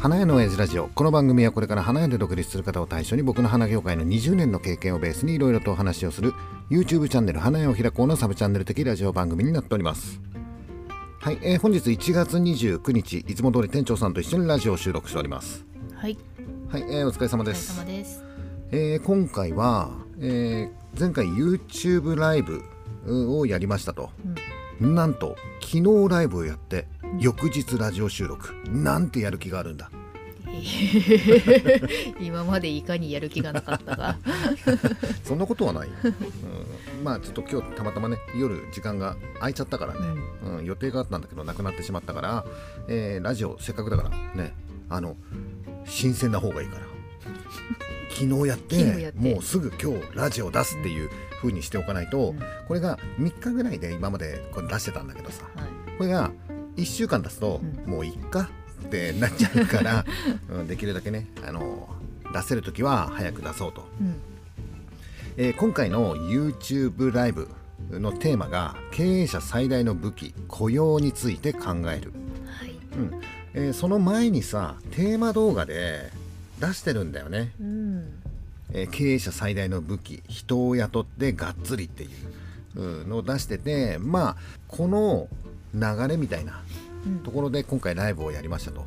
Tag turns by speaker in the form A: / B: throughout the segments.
A: 花屋の親父ラジオ。この番組はこれから花屋で独立する方を対象に僕の花業界の20年の経験をベースにいろいろとお話をする YouTube チャンネル花屋を開こうのサブチャンネル的ラジオ番組になっております。はい、えー本日1月29日いつも通り店長さんと一緒にラジオを収録しております。
B: はい、
A: はい、えーお疲れ様
B: お疲れ
A: です
B: 様です。
A: えー今回は、えー前回 YouTube ライブうをやりましたと、なんと昨日ライブをやって翌日ラジオ収録。なんてやる気があるんだ。
B: 今までいかにやる気がなかったが、
A: そんなことはない、うん、まあちょっと今日たまたまね夜時間が空いちゃったからね、うん。予定があったんだけどなくなってしまったから、えーラジオせっかくだからねあの新鮮な方がいいから。昨日やって
B: 昨日やって。
A: もうすぐ今日ラジオ出すっていう風にしておかないと、
B: うん。
A: これが3日ぐらいで今までこれ出してたんだけどさ
B: はい、
A: これが1週間出すと、
B: うん。
A: もういっかってなっちゃうから、うん、できるだけねあの出せる時は早く出そうと。
B: うん、
A: えー今回の YouTube ライブのテーマが経営者最大の武器雇用について考える、
B: はい、
A: うん。えーその前にさテーマ動画で出してるんだよね、
B: うん、
A: えー経営者最大の武器人を雇ってがっつりっていううんのを出しててまあこの流れみたいな
B: うん。
A: ところで今回ライブをやりましたと、
B: はい、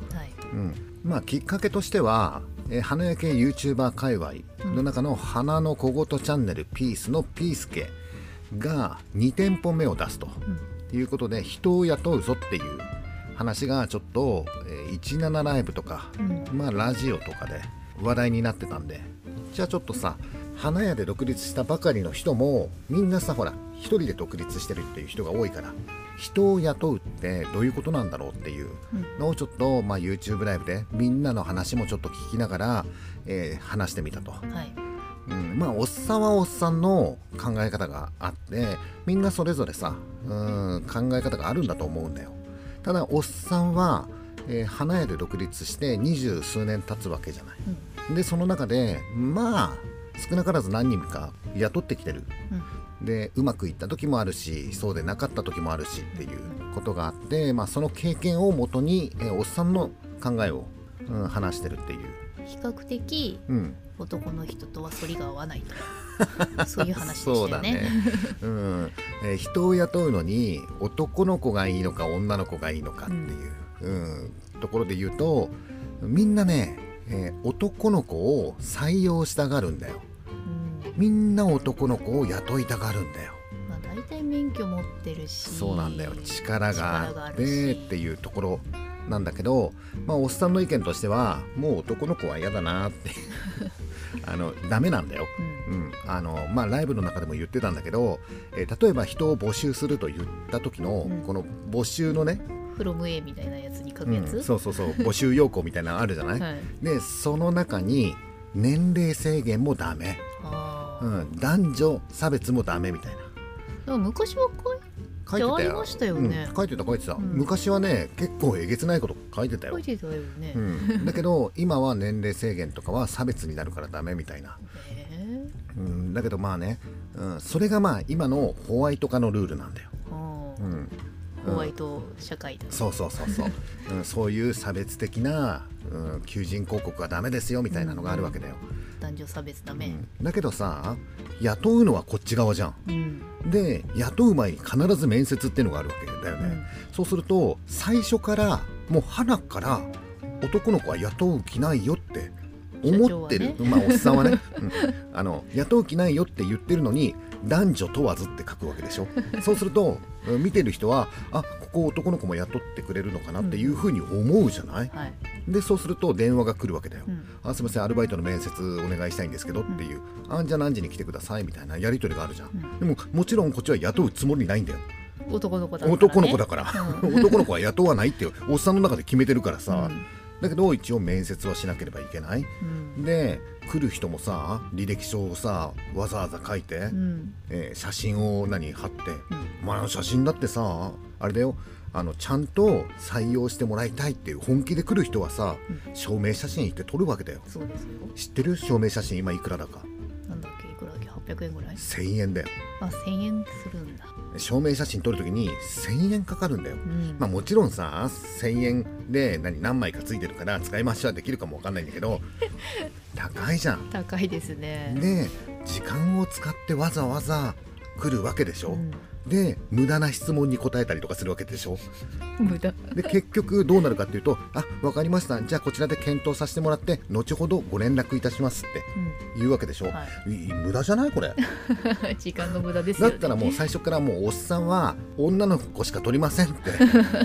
A: うん、まあきっかけとしては、えー花焼け YouTuber 界隈の中の花の小言チャンネルピースのピースケが2店舗目を出すということで人を雇うぞっていう話がちょっと、えー17ライブとか、
B: うん。
A: まあラジオとかで話題になってたんでじゃあちょっとさ花屋で独立したばかりの人もみんなさほら一人で独立してるっていう人が多いから人を雇うってどういうことなんだろうっていうのをちょっと、まあ、YouTube ライブでみんなの話もちょっと聞きながら、えー話してみたと、
B: はい、
A: うん、まあおっさんはおっさんの考え方があってみんなそれぞれさうん考え方があるんだと思うんだよ。ただおっさんは、えー花屋で独立して二十数年経つわけじゃない、でその中でまあ少なからず何人か雇ってきてる。
B: うん、
A: でうまくいった時もあるしそうでなかった時もあるしっていうことがあって、まあ、その経験をもとに、えーおっさんの考えを、うん話してるっていう、
B: 比較的
A: うん、
B: 男の人とは反りが合わないと、そういう話で
A: そうだ
B: したよね。
A: ね、うん。えー人を雇うのに男の子がいいのか女の子がいいのかっていう、うん。ところで言うとみんなね、えー男の子を採用したがるんだよ。
B: うん、
A: みんな男の子を雇いたがるんだよ。
B: まあ大体免許持ってるし、
A: そうなんだよ。力があってっていうところなんだけど、まあ、おっさんの意見としてはもう男の子は嫌だなって あのダメなんだよ、
B: うん、
A: うん。あのまあ、ライブの中でも言ってたんだけど、えー例えば人を募集すると言った時の、
B: うん。
A: この募集のね、
B: フロム A みたいなやつに書く
A: うん。
B: やつ、
A: そうそうそう。募集要項みたいなのあるじゃない、
B: はい、
A: でその中に年齢制限もダメ、うん、男女差別もダメみたいな。
B: 昔はこ
A: 書いてたよ。
B: ましたよね。
A: うん書いてた書いてた、
B: うん。
A: 昔はね結構えげつないこと書いてたよ。
B: う書いてたよね。
A: うん、だけど今は年齢制限とかは差別になるからダメみたいな、
B: え
A: うん、だけどまあね、うん、それがまあ今のホワイト化のルールなんだよ、うん、
B: ホワイト社会だ、
A: そうそうそうそう、うん、そういう差別的な、うん、求人広告はダメですよみたいなのがあるわけだよ、
B: 男女差別ダメ。
A: うん、だけどさ雇うのはこっち側じゃん。
B: うん、
A: で雇う前に必ず面接っていうのがあるわけだよね、
B: うん。
A: そうすると最初からもう花から男の子は雇う気ないよって思ってる、
B: 社
A: まあおっさんはね、うん。あの雇う気ないよって言ってるのに男女問わずって書くわけでしょ。そうするとうん見てる人はあここ男の子も雇ってくれるのかなっていうふうに思うじゃない、
B: はい。
A: でそうすると電話が来るわけだよ、
B: うん。
A: あすみませんアルバイトの面接お願いしたいんですけどっていう、あじゃあ何時に来てくださいみたいなやり取りがあるじゃん、
B: うん。
A: でももちろんこっちは雇うつもりないんだよ。
B: 男の子だから、ね。
A: 男の子だから、
B: う
A: 男の子は雇わないっておっさんの中で決めてるからさ、
B: うん
A: だけど一応面接はしなければいけない、
B: うん。
A: で来る人もさ履歴書をさわざわざ書いて、
B: うん。
A: えー写真を何貼って、
B: うん
A: まあ写真だってさあれだよあのちゃんと採用してもらいたいっていう本気で来る人はさ、証明写真行って撮るわけだよ
B: そうですよ。
A: 知ってる？証明写真今いくらだか
B: なんだっけ、いくらだっけ、800円ぐらい
A: ？1000円だよ
B: あ、1000円するんだ。
A: 証明写真撮るときに1000円かかるんだよ。
B: うん
A: まあもちろんさ1000円で何何枚かついてるから使い回しはできるかもわかんないんだけど 高いじゃん。
B: 高いですね。
A: で時間を使ってわざわざ来るわけでしょ。
B: うん
A: で無駄な質問に答えたりとかするわけでしょ？
B: 無駄。
A: で結局どうなるかっていうと「あ分かりましたじゃあこちらで検討させてもらって後ほどご連絡いたします」って言うわけでしょ？
B: はい
A: 無駄じゃないこれ。
B: い。時間の無駄ですよね。
A: だったらもう最初からもうおっさんは女の子しか取りませんって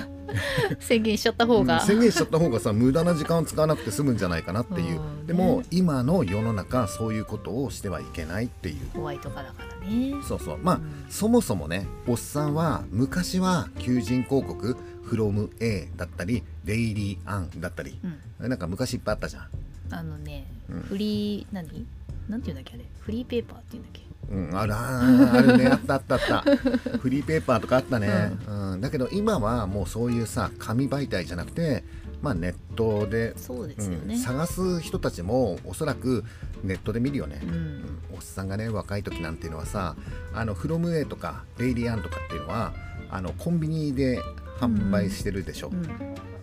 B: 宣言しちゃった方が。
A: 宣言しちゃった方がさ無駄な時間を使わなくて済むんじゃないかなっていう
B: うん
A: でも
B: ね
A: 今の世の中そういうことをしてはいけないっていう
B: ホワイト化だからね。
A: そうそうまあ、
B: うん
A: そもそもねおっさんは昔は求人広告 from A だったりデイリーアンだったり
B: うん。
A: なんか昔いっぱいあったじゃん
B: あのね、
A: うん
B: フリー何？なんていうんだっけあれ？フリーペーパーっていうんだっけ？
A: うん、あらあるねあったあったあった フリーペーパーとかあったね、うんだけど今はもうそういうさ紙媒体じゃなくて、まあ、ネットで、
B: そうですよね。
A: うん探す人たちもおそらくネットで見るよね、
B: う
A: うん
B: ん。
A: おっさんがね若い時なんていうのはさあのフロム A とかデイリーアンとかっていうのはあのコンビニで販売してるでしょ、
B: うん。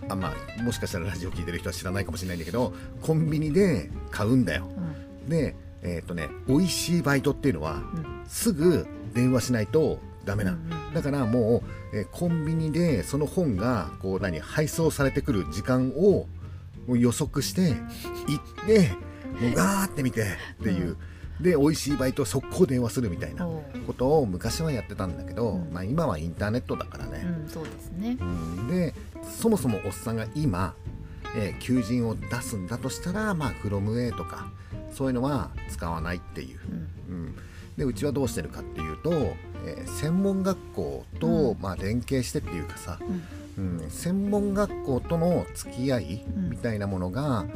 A: あまあ、もしかしたらラジオ聞いてる人は知らないかもしれないんだけどコンビニで買うんだよ
B: うん。
A: でえっ、とね美味しいバイトっていうのは
B: うん。
A: すぐ電話しないとダメな、だからもう、えーコンビニでその本がこう何配送されてくる時間をもう予測して 行ってもうガーって見てっていう、で美味しいバイト速攻電話するみたいなことを昔はやってたんだけど、
B: うん。
A: まあ、今はインターネットだからね、
B: うん、そうですね。
A: うん。でそもそもおっさんが今、えー求人を出すんだとしたらまあ from A とかそういうのは使わないっていう。
B: うん。
A: うん、でうちはどうしてるかっていうと、えー専門学校と、
B: うん
A: まあ、連携してっていうかさ、
B: うん。
A: うん、専門学校との付き合い
B: うん
A: みたいなものが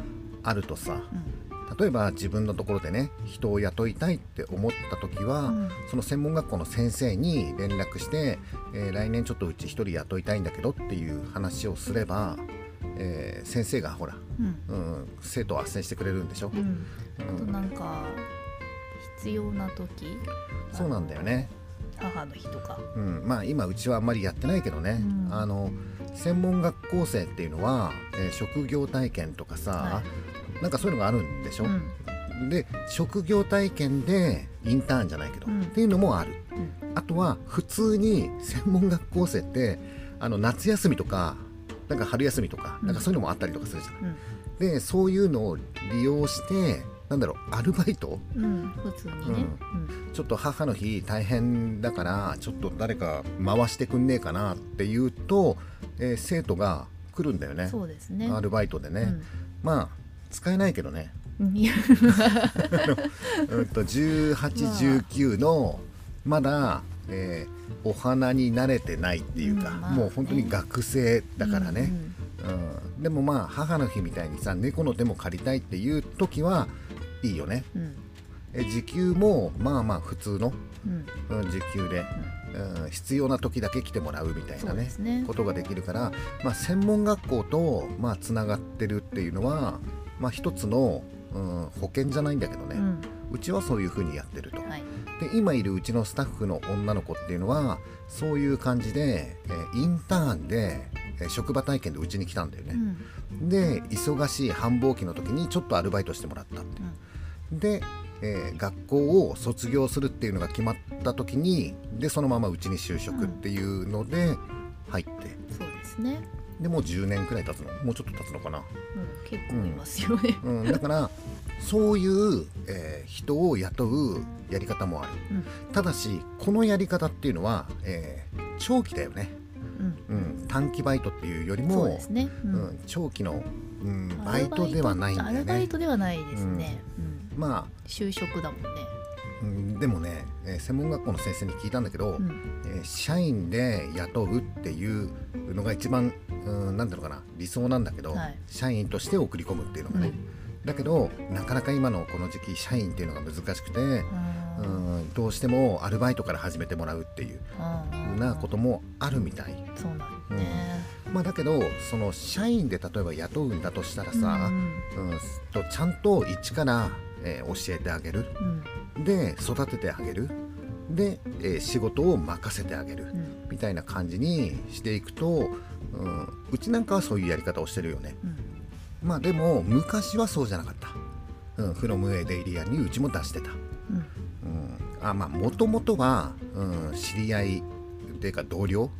A: あるとさ
B: うん。
A: 例えば自分のところでね人を雇いたいって思った時は、
B: うん
A: その専門学校の先生に連絡して、えー来年ちょっとうち一人雇いたいんだけどっていう話をすれば、えー先生がほら、
B: うん。
A: うん、生徒を斡旋してくれるんでしょ、
B: うん。あと
A: うん
B: なんか必要な時？
A: そうなんだよね。
B: 母の日とか。
A: うん、まあ今うちはあんまりやってないけどね、
B: うん
A: あの専門学校生っていうのは、えー職業体験とかさ、
B: は
A: なんかそういうのがあるんでしょ、
B: うん。
A: で職業体験でインターンじゃないけど、
B: うん
A: っていうのもある
B: うん。
A: あとは普通に専門学校生ってあの夏休みとかなんか春休みとか、
B: うん
A: なんかそういうのもあったりとかするじゃん
B: うん。
A: でそういうのを利用してなんだろうアルバイト？
B: うん。普通にね。
A: ちょっと母の日大変だからちょっと誰か回してくんねえかなって言うと、えー生徒が来るんだよ
B: うん。
A: ね。
B: そうですね。
A: アルバイトでね、まあ使えないけどね、
B: うん。いや。
A: うん、と1819のまだ、えーお花に慣れてないっていうか、
B: うんまあ
A: もう本当に学生だからね、
B: うん。
A: うん。でもまあ母の日みたいにさ猫の手も借りたいっていう時はいいよね
B: うん。
A: え時給もまあまあ普通の
B: うん。
A: うん時給で、うん必要な時だけ来てもらうみたいなね
B: ね
A: ことができるから、まあ、専門学校とまあつながってるっていうのは、まあ、一つの、うん、保険じゃないんだけどね、
B: う。
A: うんちはそういうふうにやってると。
B: はい。
A: で今いるうちのスタッフの女の子っていうのはそういう感じで、えーインターンで、えー職場体験でうちに来たんだよね。
B: うん。
A: で忙しい繁忙期の時にちょっとアルバイトしてもらったってで、えー学校を卒業するっていうのが決まった時にでそのままうちに就職っていうので入って
B: そうですね。
A: でもう10年くらい経つのもうちょっと経つのかな、
B: うん。結構いますよね。
A: うん、だからそういう、えー人を雇うやり方もある
B: うん。
A: ただしこのやり方っていうのは、えー長期だよね、
B: うん。
A: うん、短期バイトっていうよりも
B: そうですね。う
A: うんん、長期の、うん、バイトではないんだよ
B: アルバイ
A: ね
B: トではないですね。うん。
A: まあ
B: 就職だもんね。
A: うんでもね、えー専門学校の先生に聞いたんだけど、
B: うん。
A: えー社員で雇うっていうのが一番、うん、なんだろうかな理想なんだけど、
B: はい
A: 社員として送り込むっていうのがね、
B: うん
A: だけどなかなか今のこの時期社員っていうのが難しくて、う
B: あー
A: ん、どうしてもアルバイトから始めてもらうっていうふうなこともあるみたい、
B: そうなん。
A: まあ、だけどその社員で例えば雇うんだとしたらさ、
B: うん
A: うんとちゃんと一から、えー教えてあげる。
B: うん。
A: で育ててあげる。で、えー仕事を任せてあげる。
B: うん。
A: みたいな感じにしていくと、うん、うちなんかはそういうやり方をしてるよね。
B: うん。
A: まあでも昔はそうじゃなかった「うん、フロムエデイリア」にうちも出してた、
B: うん。
A: うん、あまあもともとは、うん、知り合いっていうか同僚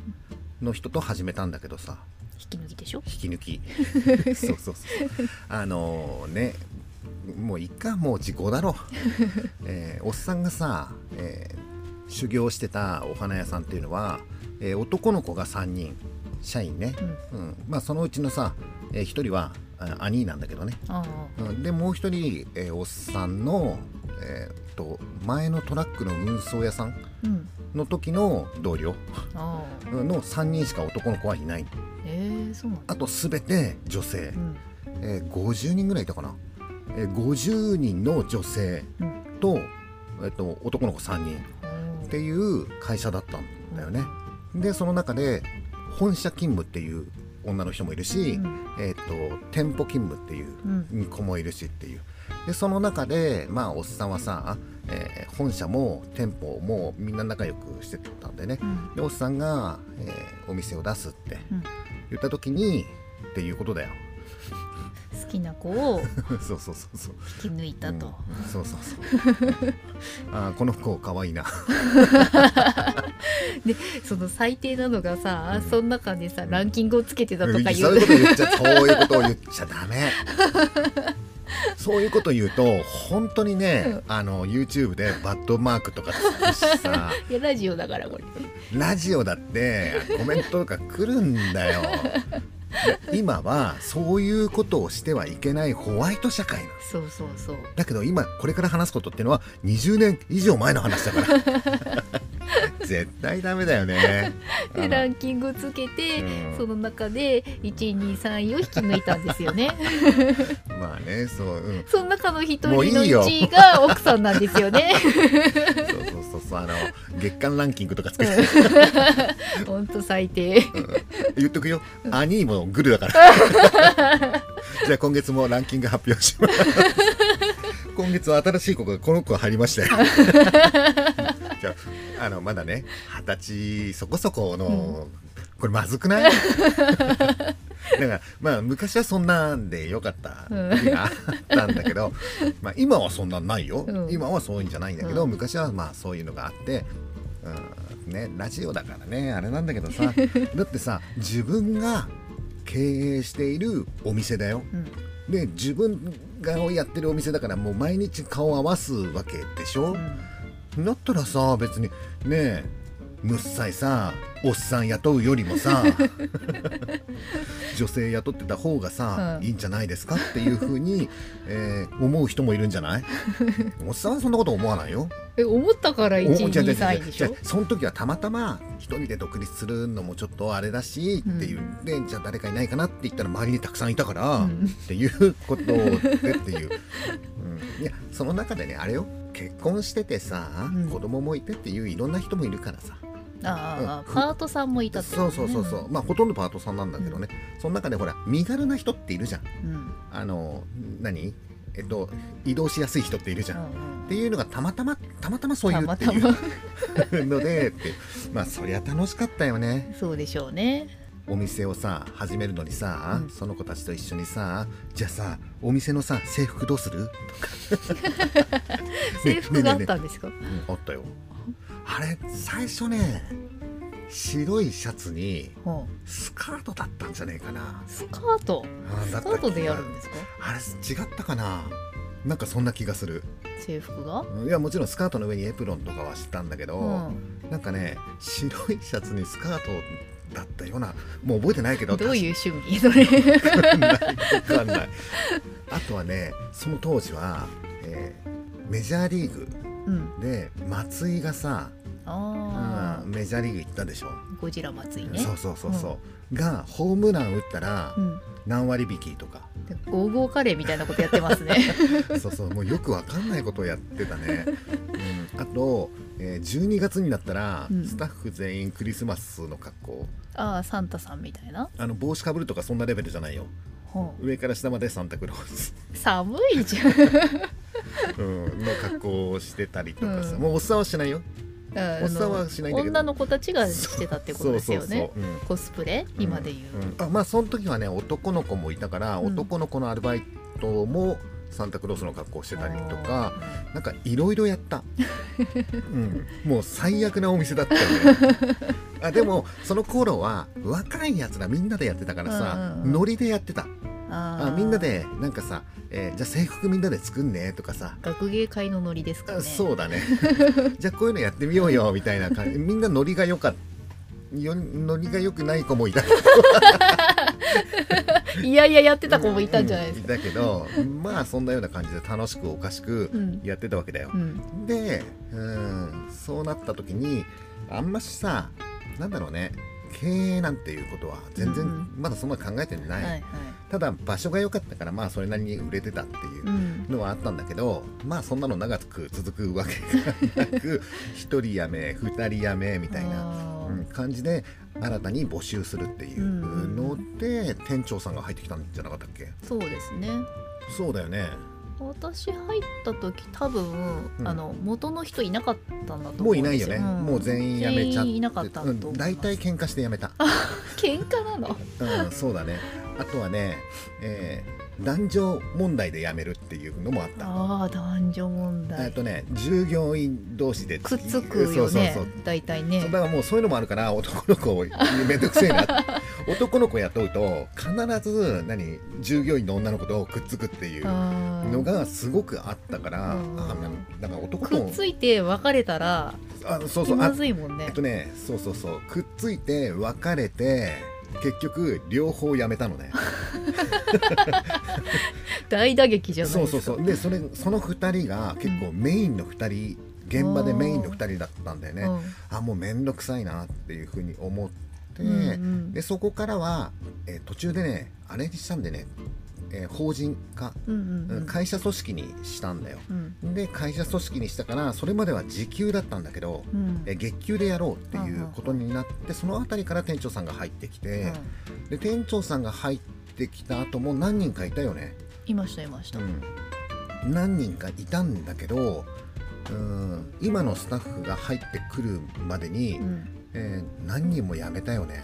A: の人と始めたんだけどさ。
B: 引き抜きでしょ？
A: 引き抜き。そうそうそう。あのねもういっかもう時効だろ、えーおっさんがさ、えー修行してたお花屋さんっていうのは、えー男の子が3人社員ね、
B: うん。
A: うん。まあ、そのうちのさ、え1人はあ兄なんだけどね、うん、でもう1人、えーおっさんの、えーっと前のトラックの運送屋さん
B: うん。
A: の時の同僚の3人しか男の子はいない。
B: ええそうなんだ。
A: あと全て女性。
B: う、ん。
A: えー50人ぐらいいたかな、えー50人の女性
B: うん。
A: と,、えっと男の子3人っていう会社だったんだよね。でその中で本社勤務っていう女の人もいるし、
B: うん。
A: えっと店舗勤務っていう
B: うん。
A: 子もいるしっていう。でその中でまあおっさんはさ、えー本社も店舗もみんな仲良くしてたんでね。
B: うん。
A: でおっさんが、えーお店を出すって
B: うん。
A: 言った時にっていうことだよ。
B: 好きな子を
A: そうそうそうそう。
B: 引き抜いたと、
A: うん。そうそうそう。あーこの子かわいいな。
B: でその最低なのがさ、
A: うん。
B: その中でさランキングをつけてたとか言
A: そういうこと言っちゃそういうことを言っちゃダメ。そういうこと言うと本当にね、あの YouTube でバッドマークとかつくしさ。
B: いやラジオだからこれ。
A: ラジオだってコメントとか来るんだよ。で 今はそういうことをしてはいけないホワイト社会なの
B: そうそうそう。
A: だけど今これから話すことっていうのは20年以上前の話だから 絶対ダメだよね。
B: でランキングをつけて、
A: うん。
B: その中で123位を引き抜いたんですよね。
A: まあねそう、うん、
B: その中の一人の
A: もういいよ。
B: 1位が奥さんなんですよね。
A: そうそうそうそうあの月間ランキングとか作って。
B: ほんと最低。
A: 言っとくよ。兄もグルだから。じゃあ今月もランキング発表します。今月は新しい子がこの子が入りましたよああのまだね二十歳そこそこの、これまずくない？だからまあ昔はそんなんでよかった時があったんだけど、まあ今はそんなんないよ、
B: うん。
A: 今はそういうんじゃないんだけど、
B: うん。
A: 昔はまあそういうのがあって、うんね、ラジオだからねあれなんだけどさ だってさ自分が経営しているお店だよ。
B: うん。
A: で自分がやってるお店だからもう毎日顔合わすわけでしょ、だったらさ別にねえ。むっさいさおっさん雇うよりもさ 女性雇ってた方がさ、
B: うん。
A: いいんじゃないですかっていうふうに、えー思う人もいるんじゃない？おっさんはそんなこと思わないよ。
B: え思ったから1位
A: お違う違う違う
B: 2位でしょ？
A: じゃあその時はたまたま一人で独立するのもちょっとあれだしっていう。んで、じゃあ誰かいないかなって言ったら周りにたくさんいたから、
B: うん。
A: っていうことでっていう、うん、いやその中でねあれよ結婚しててさ、
B: うん。
A: 子供もいてっていういろんな人もいるからさ。
B: ああ、
A: うん。
B: パートさんもいたって
A: そうそうそうそう。まあほとんどパートさんなんだけどね、その中でほら身軽な人っているじゃん。
B: うん。うん
A: あの何？えっと移動しやすい人っているじゃん、っ
B: うん。
A: ていうのがたまたまたまたまそういうっていうのでまあそりゃ楽しかったよね。
B: そうでしょうね
A: お店をさ始めるのにさ、
B: うん。
A: その子たちと一緒にさじゃあさお店のさ制服どうする？
B: 制服があったんですか、
A: うんあったよ。あれ最初ね白いシャツに
B: ほ
A: スカートだったんじゃねえかな。
B: うスカート？スカートでやるんですか？
A: あれ違ったかな？なんかそんな気がする。
B: 制服が？
A: いやもちろんスカートの上にエプロンとかはしたんだけど、
B: うん。
A: なんかね白いシャツにスカートだったようなもう覚えてないけど
B: どういう趣味？それ。
A: わかんない。あとはねその当時は、えーメジャーリーグ
B: うん。
A: で松井がさ、うん。メジャーリーグ行ったでしょ、
B: ゴジラ松井ね。
A: そうそうそうそう、がホームラン打ったら
B: うん。
A: 何割引きとか、
B: でゴーゴーカレーみたいなことやってますね。
A: そうそうもうよくわかんないことをやってたね、うん、あと、えー12月になったら、
B: うん。
A: スタッフ全員クリスマスの格好。
B: ああサンタさんみたいな。
A: あの帽子かぶるとかそんなレベルじゃないよ。
B: ほ
A: 上から下までサンタクロース、
B: う寒いじゃん。
A: うん、の格好をしてたりとかさ、
B: うん。
A: もうおっさんはしないよ。
B: あ
A: おっさんはしないんだけど。
B: 女の子たちがしてたってことですよね。コスプレ？今で言う、
A: うん。あまあその時はね男の子もいたから、
B: うん。
A: 男の子のアルバイトもサンタクロースの格好してたりとかなんかいろいろやった、うん、もう最悪なお店だったよね。あでもその頃は若いやつらみんなでやってたからさ、ノリでやってた
B: あ
A: みんなでなんかさ、えーじゃあ制服みんなで作んねとかさ。
B: 学芸会のノリですかね。
A: あそうだね。じゃあこういうのやってみようよみたいな感じ。みんなノリが良かった。よノリが良くない子もいた。
B: いやいややってた子もいたんじゃないですか、
A: うんいたけどまあそんなような感じで楽しくおかしく
B: うん。
A: やってたわけだよ。
B: う、ん。
A: でうんそうなった時にあんましさなんだろうね経営なんていうことは全
B: うんう
A: 然まだそんな考えてない、
B: はいはい。
A: ただ場所が良かったからまあそれなりに売れてたっていううん。のはあったんだけどまあそんなの長く続くわけがなく 1人辞め2人辞めみたいな、感じで新たに募集するっていうので、店長さんが入ってきたんじゃなかったっけ？
B: そうですね。
A: そうだよね
B: 私入った時多分、
A: うん。
B: あの元の人いなかったんだと思
A: もういないよね、
B: うん。
A: もう全員辞めちゃって。
B: 全員いなかったと思います
A: うん大体喧嘩して辞めた。
B: 喧嘩なの？
A: うんそうだね。あとはね、えー男女問題で辞めるっていうのもあった。
B: ああ男女問
A: えっ
B: 題
A: とね従業員同士で
B: くっつくよね
A: そうそうそう。
B: 大体ね。
A: だからもうそういうのもあるから男の子めんどくせえな男の子雇うと必ず何従業員の女の子とくっつくっていうのがすごくあったから、
B: うん。
A: あだから男の
B: くっついて別れたら
A: あそうそうあ
B: ずいもんね。
A: えっとねそうそうそうくっついて別れて結局両方辞めたのね。
B: 大打撃じゃない
A: そうそうそう。でそれその2人が結構メインの2人現場でメインの2人だったんだよね、
B: うん。
A: あもう面倒くさいなっていうふうに思って、
B: うんうん。
A: でそこからは、えー途中でねあれにしたんでね、えー法人化、
B: うんうんうん。
A: 会社組織にしたんだよ。
B: うん。
A: で会社組織にしたからそれまでは時給だったんだけど、
B: うん。
A: えー月給でやろうっていうことになってその辺りから店長さんが入ってきて、で店長さんが入ってきた後も何人かいたよね、
B: いましたいました、
A: うん、何人かいたんだけどうん今のスタッフが入ってくるまでに、
B: うん
A: えー何人も辞めたよね。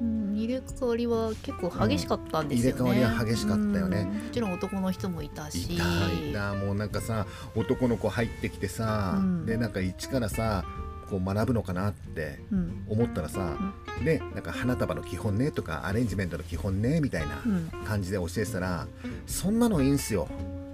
B: うん入れ替わりは結構激しかったんですよね、
A: うん入れ替わりは激しかったよね。
B: うんもちろん男の人もいた
A: い
B: し。た
A: いたもうなんかさ男の子入ってきてさ、
B: うん。
A: でなんか一からさこう学ぶのかなって
B: うん
A: 思ったらさ、でなんか花束の基本ねとかアレンジメントの基本ねみたいな
B: うん。
A: 感じで教えてたらそんなのいいんすよ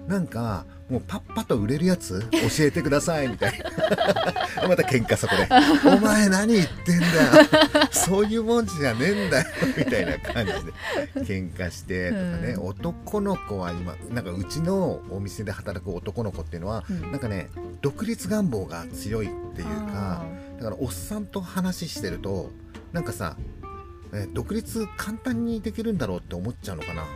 A: なんかもうパッパと売れるやつ教えてくださいみたいな。また喧嘩そこで「お前何言ってんだ。よそういうもんじゃねえんだよ」みたいな感じで。喧嘩してとかね、
B: うん。
A: 男の子は今なんかうちのお店で働く男の子っていうのは
B: うん。
A: なんかね独立願望が強いっていうか
B: あ
A: だからおっさんと話してるとなんかさえ独立簡単にできるんだろうって思っちゃうのかな、
B: ー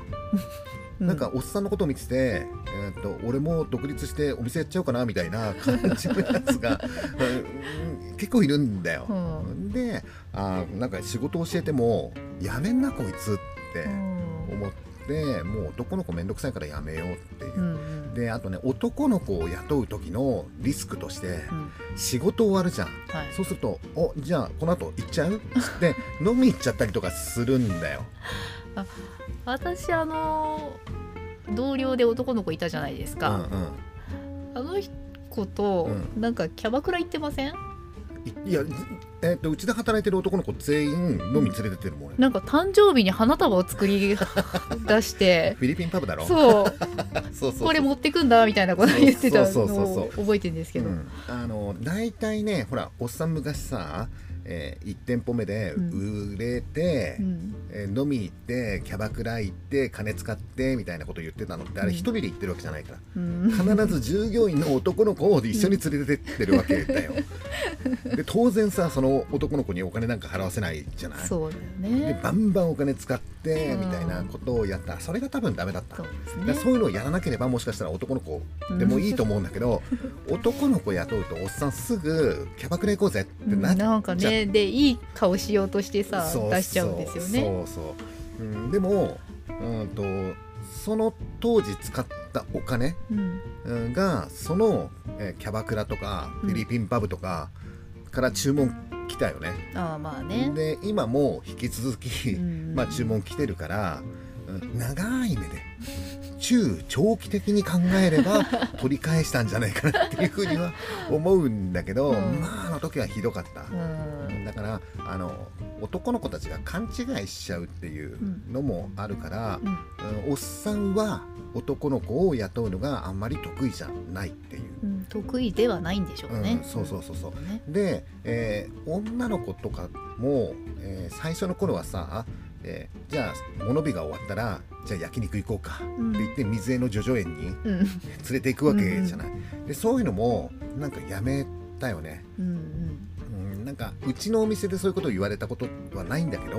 A: なんかおっさんのことを見てて、えー、と俺も独立してお店やっちゃおうかなみたいな感じのやつが、う ん結構いるんだよ、
B: うん。
A: であーなんか仕事教えてもやめんなこいつって
B: うん。
A: 思ってもう男の子めんどくさいからやめようっていう、
B: うんうん。
A: であとね男の子を雇う時のリスクとして
B: うん。
A: 仕事終わるじゃん。
B: はい。
A: そうすると「おじゃあこの後行っちゃう?」つって飲み行っちゃったりとかするんだよ。
B: 私あの同僚で男の子いたじゃないですか、あの子と
A: う
B: なんかキャバクラ行ってません？
A: いいや、ずえー、とうちで働いてる男の子全員飲み連れてってるもん、俺。
B: なんか誕生日に花束を作り出して。
A: フィリピンパブだろ。
B: そう。
A: そうそうそう。
B: これ持ってくんだみたいなこと言ってたの
A: そうそうそうそう。
B: を覚えてるんですけど、
A: うん、あの大体ねほらおっさん昔さ、え1店舗目で
B: うん。
A: 売れて、
B: うん。
A: えー飲み行ってキャバクラ行って金使ってみたいなこと言ってたの。ってあれ
B: うん
A: 一人で行ってるわけじゃないから、
B: うん。
A: 必ず従業員の男の子を一緒に連れてってるわけだよ。で当然さその男の子にお金なんか払わせないじゃない？
B: そうだよ
A: で
B: ね
A: バンバンお金使って
B: うん。
A: みたいなことをやった。それが多分ダメだった。
B: そうです
A: だから
B: ね
A: そういうのをやらなければもしかしたら男の子でもいいと思うんだけど、男の子雇うとおっさんすぐキャバクラ行こうぜってなっちゃ
B: なんでいい顔しようとしてさ出しちゃうんですよね。
A: そうそう、うん、でもうんとその当時使ったお金がその、えーキャバクラとか
B: うん。
A: フィリピンパブとかから注文来たよね。
B: ああまあね。
A: で今も引き続き、
B: うん。
A: まあ、注文来てるから、うん長い目で中長期的に考えれば 取り返したんじゃないかなっていうふうには思うんだけど、
B: うん。
A: まああの時はひどかった。
B: うん。
A: だからあの男の子たちが勘違いしちゃうっていうのもあるから、
B: うん。
A: うんおっさんは男の子を雇うのがあんまり得意じゃないっていう。
B: うん得意ではないんでしょうね、
A: うんそうそうそうそう。
B: ね
A: で、えー女の子とかも、えー最初の頃はさ、えーじゃあ物日が終わったらじゃあ焼肉行こうか。
B: うん。
A: って言って水江の叙々苑に
B: うん。
A: 連れて行くわけじゃない。でそういうのもなんかやめたよね。
B: うん
A: うん、なんかうちのお店でそういうことを言われたことはないんだけど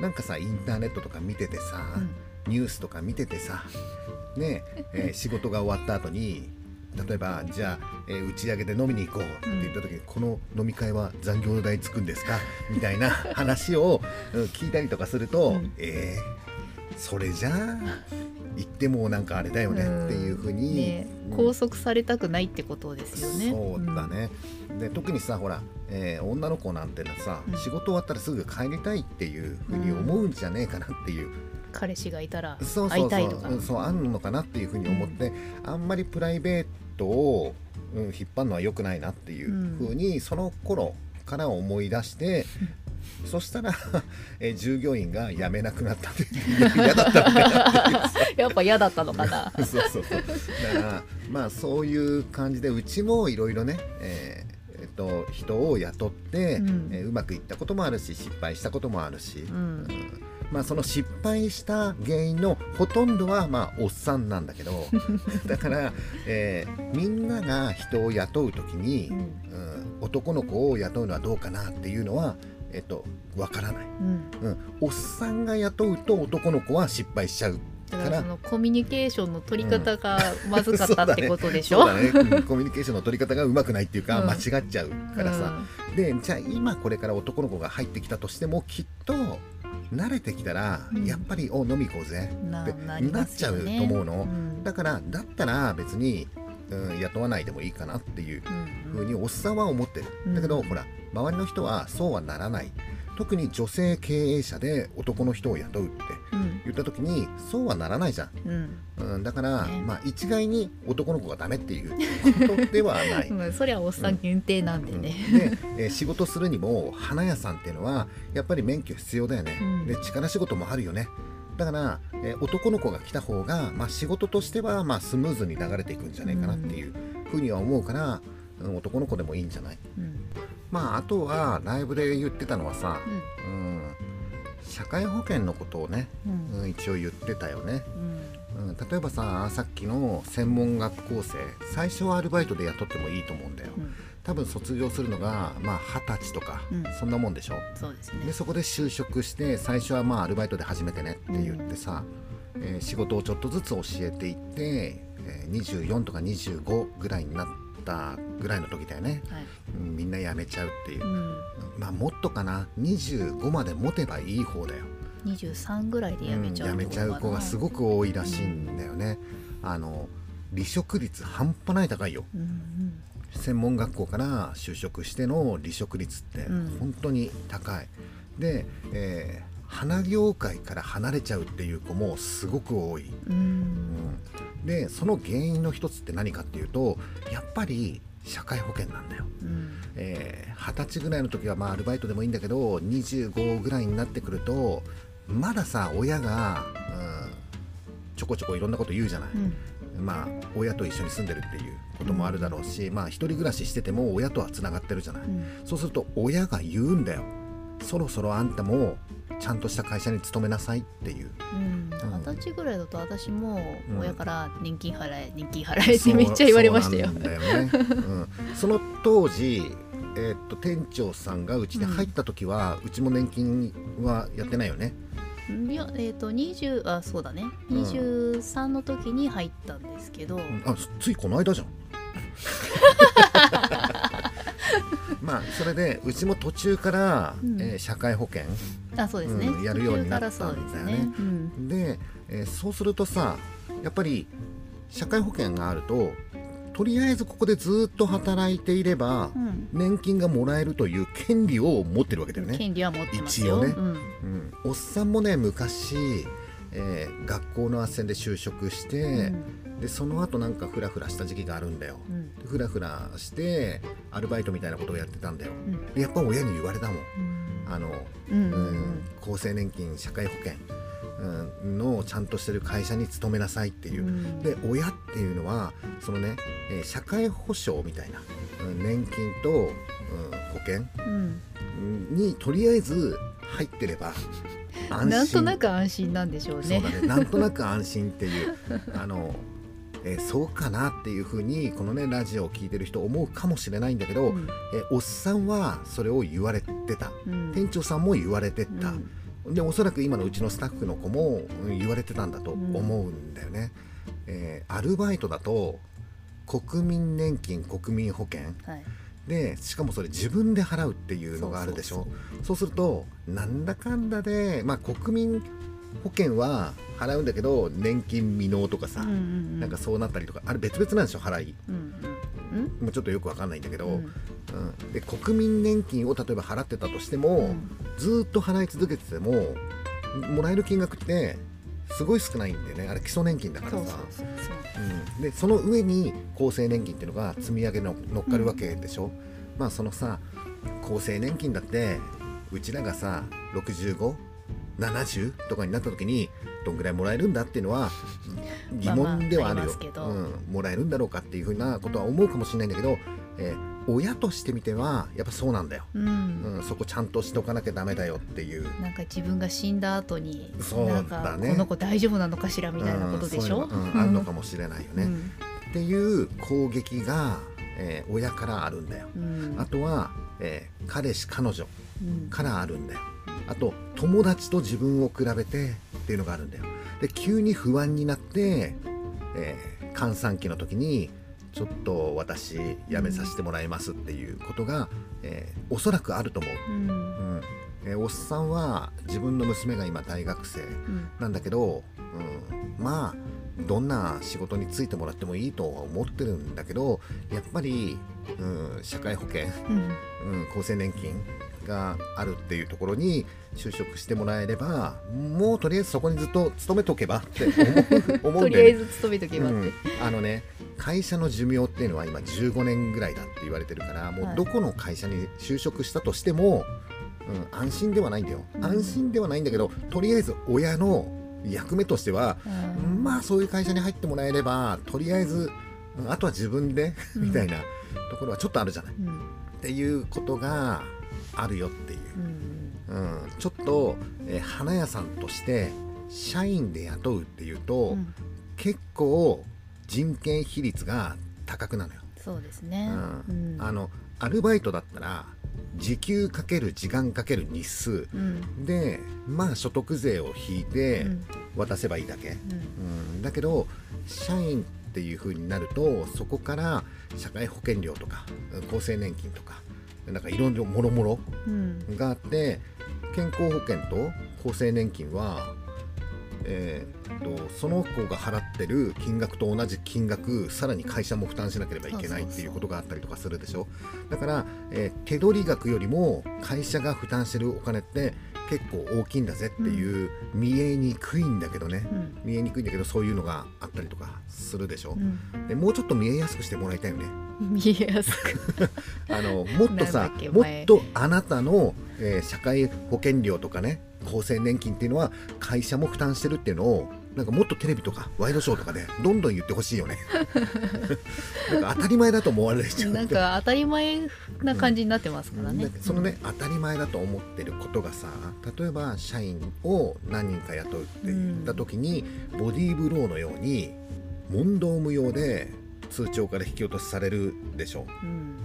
A: なんかさインターネットとか見ててさ、
B: うん。
A: ニュースとか見ててさねえー仕事が終わった後に例えばじゃあ、えー打ち上げで飲みに行こうって言った時に、この飲み会は残業代つくんですか？みたいな 話をうん聞いたりとかすると、
B: うん。
A: えーそれじゃあ言ってもなんかあれだよね
B: うん。
A: っていうふうに、
B: ね
A: うん
B: 拘束されたくないってことですよね。
A: そうだね、で特にさほら、えー女の子なんてのはさ、
B: うん。
A: 仕事終わったらすぐ帰りたいっていうふうに思うんじゃねえかなっていう、
B: 彼氏がいたら
A: そう
B: 会
A: そそう。
B: いうたいとか。
A: うんそうあんのかなっていうふうに思って、あんまりプライベートを、うん、引っ張るのは良くないなっていうふうに、その頃から思い出して、そしたら、えー従業員が辞めなくなったって 嫌だったのかな
B: やっぱ嫌だったのかな。
A: そうそうそう。だからまあそういう感じでうちもいろいろね、えーえっと人を雇って、
B: うん。
A: えーうまくいったこともあるし失敗したこともあるし、
B: うん。
A: うんまあその失敗した原因のほとんどはまあおっさんなんだけど だから、えーみんなが人を雇う時に、
B: うん。
A: うん男の子を雇うのはどうかなっていうのはえっとわからない、
B: うん。
A: うん、おっさんが雇うと男の子は失敗しちゃう
B: だ
A: か
B: かららそのコミュニケーションの取り方がまずかったってことでしょ、
A: そうだね、うん。コミュニケーションの取り方がうまくないっていうか、
B: うん。
A: 間違っちゃうからさ、でじゃあ今これから男の子が入ってきたとしてもきっと慣れてきたら、
B: うん。
A: やっぱりお飲み行こうぜ。って
B: な
A: っちゃうと思うの。
B: ん。
A: だからだったら別に、うん、雇わないでもいいかなっていう
B: うん。
A: ふうにおっさんは思ってる、
B: うん
A: だけどほら周りの人はそうはならない特に女性経営者で男の人を雇うって
B: うん。
A: 言った時にそうはならないじゃん。
B: うん。
A: うん、だから、
B: ね。
A: まあ一概に男の子がダメっていう ことではない。
B: うんそりゃおっさん限定なんで
A: うんで
B: ね、、
A: えー仕事するにも花屋さんっていうのはやっぱり免許必要だよね、
B: うん。
A: で力仕事もあるよね。だから、えー男の子が来た方が、まあ、仕事としては、まあ、スムーズに流れていくんじゃないかなっていうふうには思うから、うん男の子でもいいんじゃない？
B: うん
A: まああとはライブで言ってたのはさ、うん、社会保険のことをね、
B: うん。
A: うん、一応言ってたよね。
B: うん。
A: うん、例えばささっきの専門学校生最初はアルバイトで雇ってもいいと思うんだよ。
B: うん。
A: 多分卒業するのがまあ二十歳とか、
B: うん。そ
A: そんなもんでしょ。
B: そうですね。
A: でそこで就職して最初はまあアルバイトで始めてねって言ってさ、えー仕事をちょっとずつ教えていって、えー24とか25ぐらいになったぐらいの時だよね、
B: はい。
A: うんみんな辞めちゃうっていう。う、
B: ん。
A: まあもっとかな。25まで持てばいい方だよ。
B: 23ぐらいで辞めちゃう
A: うん辞めちゃう子がすごく多いらしいんだよね。あの離職率半端ない高いよ。
B: うんうん。
A: 専門学校から就職しての離職率って
B: うん。
A: 本当に高い、で、えー花業界から離れちゃうっていう子もすごく多い、
B: うん。
A: うんでその原因の一つって何かっていうとやっぱり社会保険なんだよ。
B: うん。
A: えー二十歳ぐらいの時はまあアルバイトでもいいんだけど25ぐらいになってくるとまださ親が、うん、ちょこちょこいろんなこと言うじゃない、
B: うん。
A: まあ親と一緒に住んでるっていうこともあるだろうし、まあ一人暮らししてても親とはつながってるじゃない、
B: うん。
A: そうすると親が言うんだよ。そろそろあんたもちゃんとした会社に勤めなさいっていう。
B: うん。
A: うん。
B: 二十歳ぐらいだと私も
A: うん。
B: 親から年金払え年金払えってめっちゃ言われましたよ。
A: そだよね、うん、その当時えーっと店長さんがうちに入った時は、うちも年金はやってないよね。
B: いやえっ、と20あそうだね。23の時に入ったんですけど、
A: あついこの間じゃん まあそれでうちも途中から、
B: うん。
A: えー社会保険
B: あそうですね、
A: うんやるようになったんだよね。
B: ですね、うん。
A: で、えーそうするとさやっぱり社会保険があるととりあえずここでずっと働いていれば
B: うん。
A: 年金がもらえるという権利を持ってるわけだよね。
B: 権利は持ってますよ。
A: 一応ね。
B: うん。
A: うん、おっさんもね昔、えー学校の斡旋で就職して、でその後なんかフラフラした時期があるんだよ。
B: うん。
A: でフラフラしてアルバイトみたいなことをやってたんだよ。
B: うん。
A: でやっぱ親に言われたもん。
B: うん。
A: あの
B: うん
A: 厚生年金社会保険うんのちゃんとしてる会社に勤めなさいっていう。う、
B: ん。
A: で親っていうのはそのね、えー社会保障みたいな、うん年金と、うん保険
B: うん。
A: にとりあえず入ってれば安心
B: なんとなく安心なんでしょうね。
A: そうだね。なんとなく安心っていう。あの、えーそうかなっていうふうにこのねラジオを聞いてる人思うかもしれないんだけど、
B: うん。
A: えーおっさんはそれを言われてた。
B: うん。
A: 店長さんも言われてた、
B: うん。
A: でおそらく今のうちのスタッフの子もうん言われてたんだと思うんだよね、えーアルバイトだと国民年金国民保険。
B: はい。
A: でしかもそれ自分で払うっていうのがあるでしょ。そうするとなんだかんだでまあ国民保険は払うんだけど年金未納とかさ、
B: うんうんうん。
A: なんかそうなったりとかあれ別々なんでしょ払い。
B: うんうん
A: もうちょっとよくわかんないんだけど、
B: うん。
A: うん。で国民年金を例えば払ってたとしても、
B: うん。
A: ずーっと払い続けててももらえる金額ってすごい少ないんだよね。あれ基礎年金だからさ。
B: そう
A: ん。でその上に厚生年金っていうのが積み上げの乗っかるわけでしょ、まあそのさ厚生年金だってうちらがさ6570とかになった時にどんぐらいもらえるんだっていうのは疑問ではあるよ、
B: まあまあ
A: うん、もらえるんだろうかっていうふうなことは思うかもしれないんだけど、えー親としてみてはやっぱそうなんだよ、
B: うん。
A: うん、そこちゃんとしておかなきゃダメだよっていう。
B: なんか自分が死んだ後に
A: そうだね。
B: この子大丈夫なのかしらみたいなことでしょ？
A: うんそういうあるのかもしれないよね、
B: うん。
A: っていう攻撃が、えー親からあるんだよ。
B: うん。
A: あとは、えー彼氏彼女
B: うん
A: からあるんだよあと友達と自分を比べてっていうのがあるんだよ。で急に不安になって、えー閑散期の時にちょっと私辞めさせてもらいますっていうことが、えーおそらくあると思う、
B: うん。
A: うん。えーおっさんは自分の娘が今大学生。
B: うん。
A: なんだけど、うん、まあどんな仕事に就いてもらってもいいとは思ってるんだけどやっぱり、うん、社会保険、
B: うん。
A: うん、厚生年金があるっていうところに就職してもらえればもうとりあえずそこにずっと勤めとけばって思う 思う
B: と
A: んだよね。
B: りあえず勤めとけばって、
A: うん、あのね会社の寿命っていうのは今15年ぐらいだって言われてるからも
B: はい。
A: うどこの会社に就職したとしても、うん、安心ではないんだよ、
B: うん。
A: 安心ではないんだけどとりあえず親の役目としては、
B: うん。
A: まあそういう会社に入ってもらえればとりあえずうんあとは自分で
B: うん。
A: みたいなところはちょっとあるじゃない、
B: うん。
A: っていうことがあるよっていう。
B: う、ん
A: うん、ちょっと、えー花屋さんとして社員で雇うっていうと、
B: うん。
A: 結構人件比率が高くなるのよ、
B: そうですね、
A: うん。
B: うん。
A: あのアルバイトだったら時給かける時間かける日数。
B: うん。
A: でまあ所得税を引いて
B: うん。
A: 渡せばいいだけ、
B: うん。
A: うん、だけど社員っていう風になるとそこから社会保険料とか厚生年金とかなんかいろいろもろもろ
B: うん。
A: があって健康保険と厚生年金は、えーとその子が払ってる金額と同じ金額さらに会社も負担しなければいけないっていうことがあったりとかするでしょ。だから、えー手取り額よりも会社が負担してるお金って結構大きいんだぜっていう、見えにくいんだけどね、
B: うん。
A: 見えにくいんだけどそういうのがあったりとかするでしょ。
B: う、ん。
A: でもうちょっと見えやすくしてもらいたいよね。
B: 見えやすく。
A: あのもっとさもっ
B: 前。
A: とあなたの、えー社会保険料とかね厚生年金っていうのは会社も負担してるっていうのをなんかもっとテレビとかワイドショーとかでどんどん言ってほしいよね。なんか当たり前だと思われちゃう。
B: なんか当たり前な感じになってますからね。
A: なんかそのね、当たり前だと思ってることがさ例えば社員を何人か雇うって言った時に、ボディーブローのように問答無用で通帳から引き落としされるでしょ、
B: うん。
A: うん、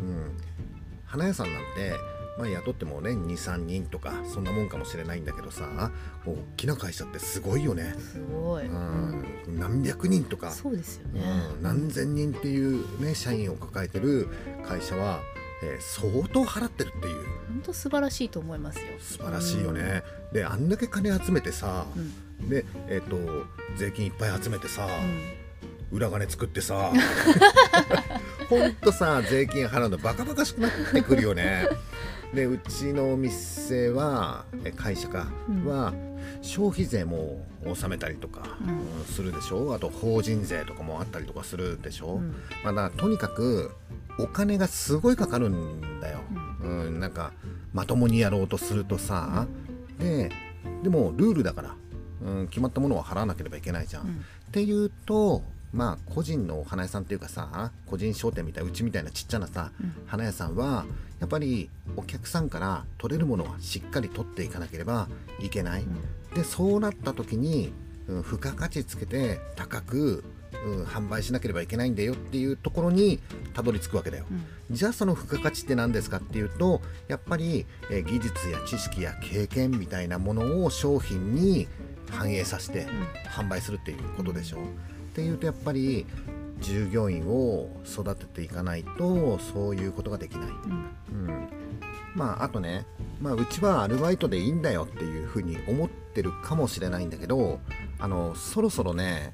A: 花屋さんなんて、まあ、雇ってもね23人とかそんなもんかもしれないんだけどさ大きな会社ってすごいよね、
B: すごい、
A: う
B: うん。
A: ん、何百人とか。
B: そうですよね、
A: うん、何千人っていう、ね、社員を抱えてる会社は、えー相当払ってるっていう。
B: 本当素晴らしいと思いますよ。
A: 素晴らしいよね、であんだけ金集めてさ、
B: うん。
A: で、えー、と税金いっぱい集めてさ、
B: うん。
A: 裏金作ってさほんとさ税金払うのバカバカしくなってくるよね でうちのお店はえ会社か、
B: うん。
A: は消費税も納めたりとか、
B: うん。
A: うんするでしょ？あと法人税とかもあったりとかするでしょ、
B: うん。
A: まあ、だとにかくお金がすごいかかるんだよ、うん、なんかまともにやろうとするとさででもルールだから、うん、決まったものは払わなければいけないじゃん、
B: うん。
A: っていうとまあ個人のお花屋さんっていうかさ個人商店みたいなうちみたいなちっちゃなさ、
B: うん。
A: 花屋さんはやっぱりお客さんから取れるものはしっかり取っていかなければいけない、でそうなった時に、うん付加価値つけて高く、うん販売しなければいけないんだよっていうところにたどり着くわけだよ、
B: うん。
A: じゃあその付加価値って何ですかっていうとやっぱり、えー技術や知識や経験みたいなものを商品に反映させて販売するっていうことでしょ。っていうとやっぱり従業員を育てていかないとそういうことができない、
B: うん。
A: うん、まああとね、まあ、うちはアルバイトでいいんだよっていうふうに思ってるかもしれないんだけどあのそろそろね、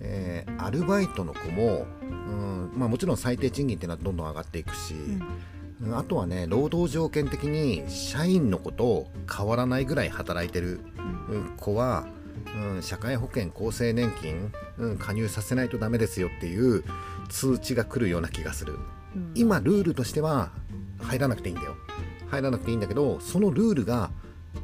A: えーアルバイトの子も、うんまあ、もちろん最低賃金っていうのはどんどん上がっていくし、
B: うん。
A: うんあとはね労働条件的に社員の子と変わらないぐらい働いてる
B: うん
A: うん。子は、うん、社会保険厚生年金、うん、加入させないとダメですよっていう通知が来るような気がする。
B: うん。
A: 今ルールとしては入らなくていいんだよ。入らなくていいんだけどそのルールが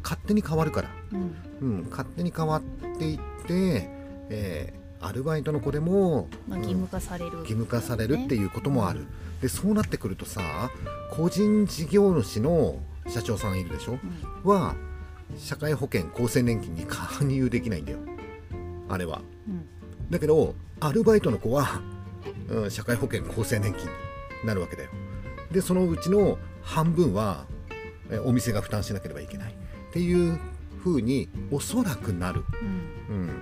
A: 勝手に変わるから、
B: うん。
A: うん、勝手に変わっていって、えーアルバイトの子でも、
B: まあ、
A: うん
B: 義務化される、
A: 義務化されるって
B: う
A: いうこともある、でそうなってくるとさ個人事業主の社長さんいるでしょ、
B: ん。
A: は社会保険厚生年金に加入できないんだよ。あれは。
B: うん。
A: だけどアルバイトの子は、うん、社会保険厚生年金になるわけだよ。でそのうちの半分はえお店が負担しなければいけない。っていう風におそらくなる。
B: うん。
A: うん、も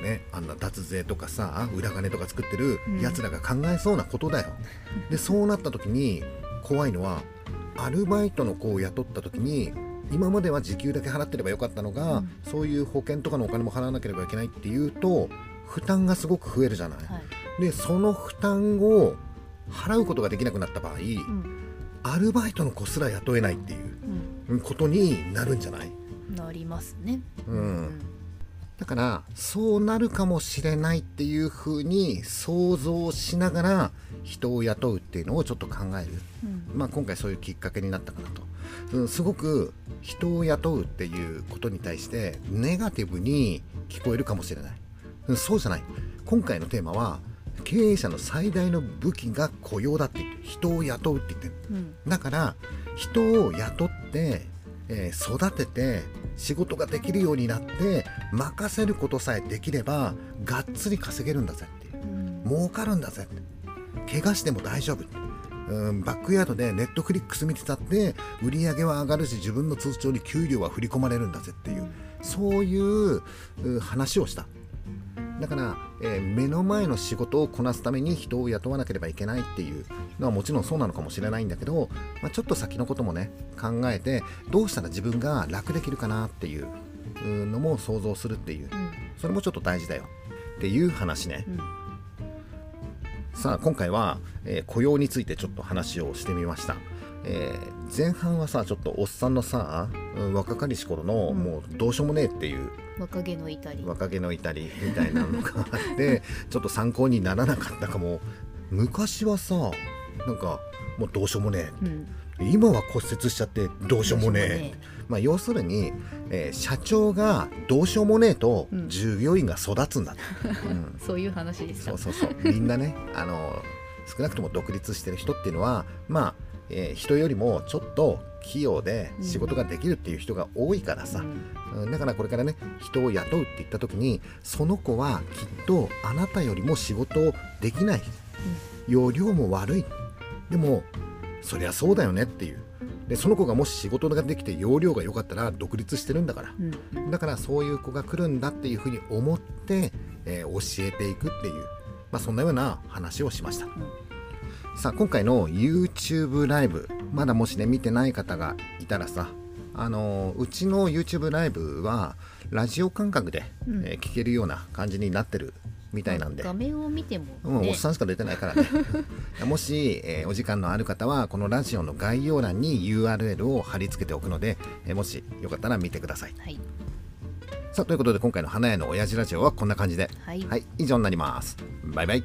A: うねあんな脱税とかさ裏金とか作ってる
B: うん。
A: やつらが考えそうなことだよ、でそうなった時に怖いのはアルバイトの子を雇った時に今までは時給だけ払ってればよかったのが、
B: うん。
A: そういう保険とかのお金も払わなければいけないっていうと負担がすごく増えるじゃない、
B: はい。
A: でその負担を払うことができなくなった場合、
B: うん。
A: アルバイトの子すら雇えないっていう
B: うん。
A: ことになるんじゃない？
B: なりますね。
A: うん。だからそうなるかもしれないっていうふうに想像しながら人を雇うっていうのをちょっと考える、
B: うん。
A: まあ、今回そういうきっかけになったかなと、うん、すごく人を雇うっていうことに対してネガティブに聞こえるかもしれない、うんそうじゃない。今回のテーマは経営者の最大の武器が雇用だって言ってる人を雇うって言ってる。
B: うん。
A: だから人を雇って、えー育てて仕事ができるようになって任せることさえできればがっつり稼げるんだぜっていう。
B: うん。
A: 儲かるんだぜって。怪我しても大丈夫うんバックヤードでネットフリックス見てたって売り上げは上がるし自分の通帳に給料は振り込まれるんだぜっていうそういうう話をした。だから、えー目の前の仕事をこなすために人を雇わなければいけないっていうのはもちろんそうなのかもしれないんだけど、まあ、ちょっと先のこともね考えてどうしたら自分が楽できるかなっていううのも想像するっていう。
B: うん。
A: それもちょっと大事だよっていう話ね。
B: うん
A: さあ今回は、えー雇用についてちょっと話をしてみました、えー前半はさちょっとおっさんのさ、うん若かりし頃の、
B: うん。
A: もうどうしようもねえっていう
B: 若気の至り。
A: 若気の至りみたいなのがあって ちょっと参考にならなかったかも。昔はさなんかもうどうしようもね
B: うん。
A: え今は骨折しちゃってどうしようもねえ。まあ、要するに、えー社長がどうしようもねえと
B: うん。
A: 従業員が育つんだと、うん。
B: そういう話でした。
A: そうそうそう。みんなね あの少なくとも独立してる人っていうのはまあ、えー人よりもちょっと器用で仕事ができるっていう人が多いからさ、
B: うん。
A: うんだからこれからね人を雇うって言った時にその子はきっとあなたよりも仕事できない。容量も悪い。でもそりゃそうだよねっていう。でその子がもし仕事ができて容量が良かったら独立してるんだから。
B: うん。うん
A: だからそういう子が来るんだっていうふうに思って、えー教えていくっていう、まあ、そんなような話をしました、さあ今回の YouTube ライブまだもしね見てない方がいたらさあのーうちの YouTube ライブはラジオ感覚で、
B: うん。
A: えー聞けるような感じになってるみたいなんで、
B: 画面を見ても、ね、
A: うん、おっさんしか出てないからね。もし、えーお時間のある方はこのラジオの概要欄に URL を貼り付けておくので、えーもしよかったら見てください。
B: はい。
A: さあということで今回の花屋の親父ラジオはこんな感じで。
B: はい、
A: はい以上になります。バイバイ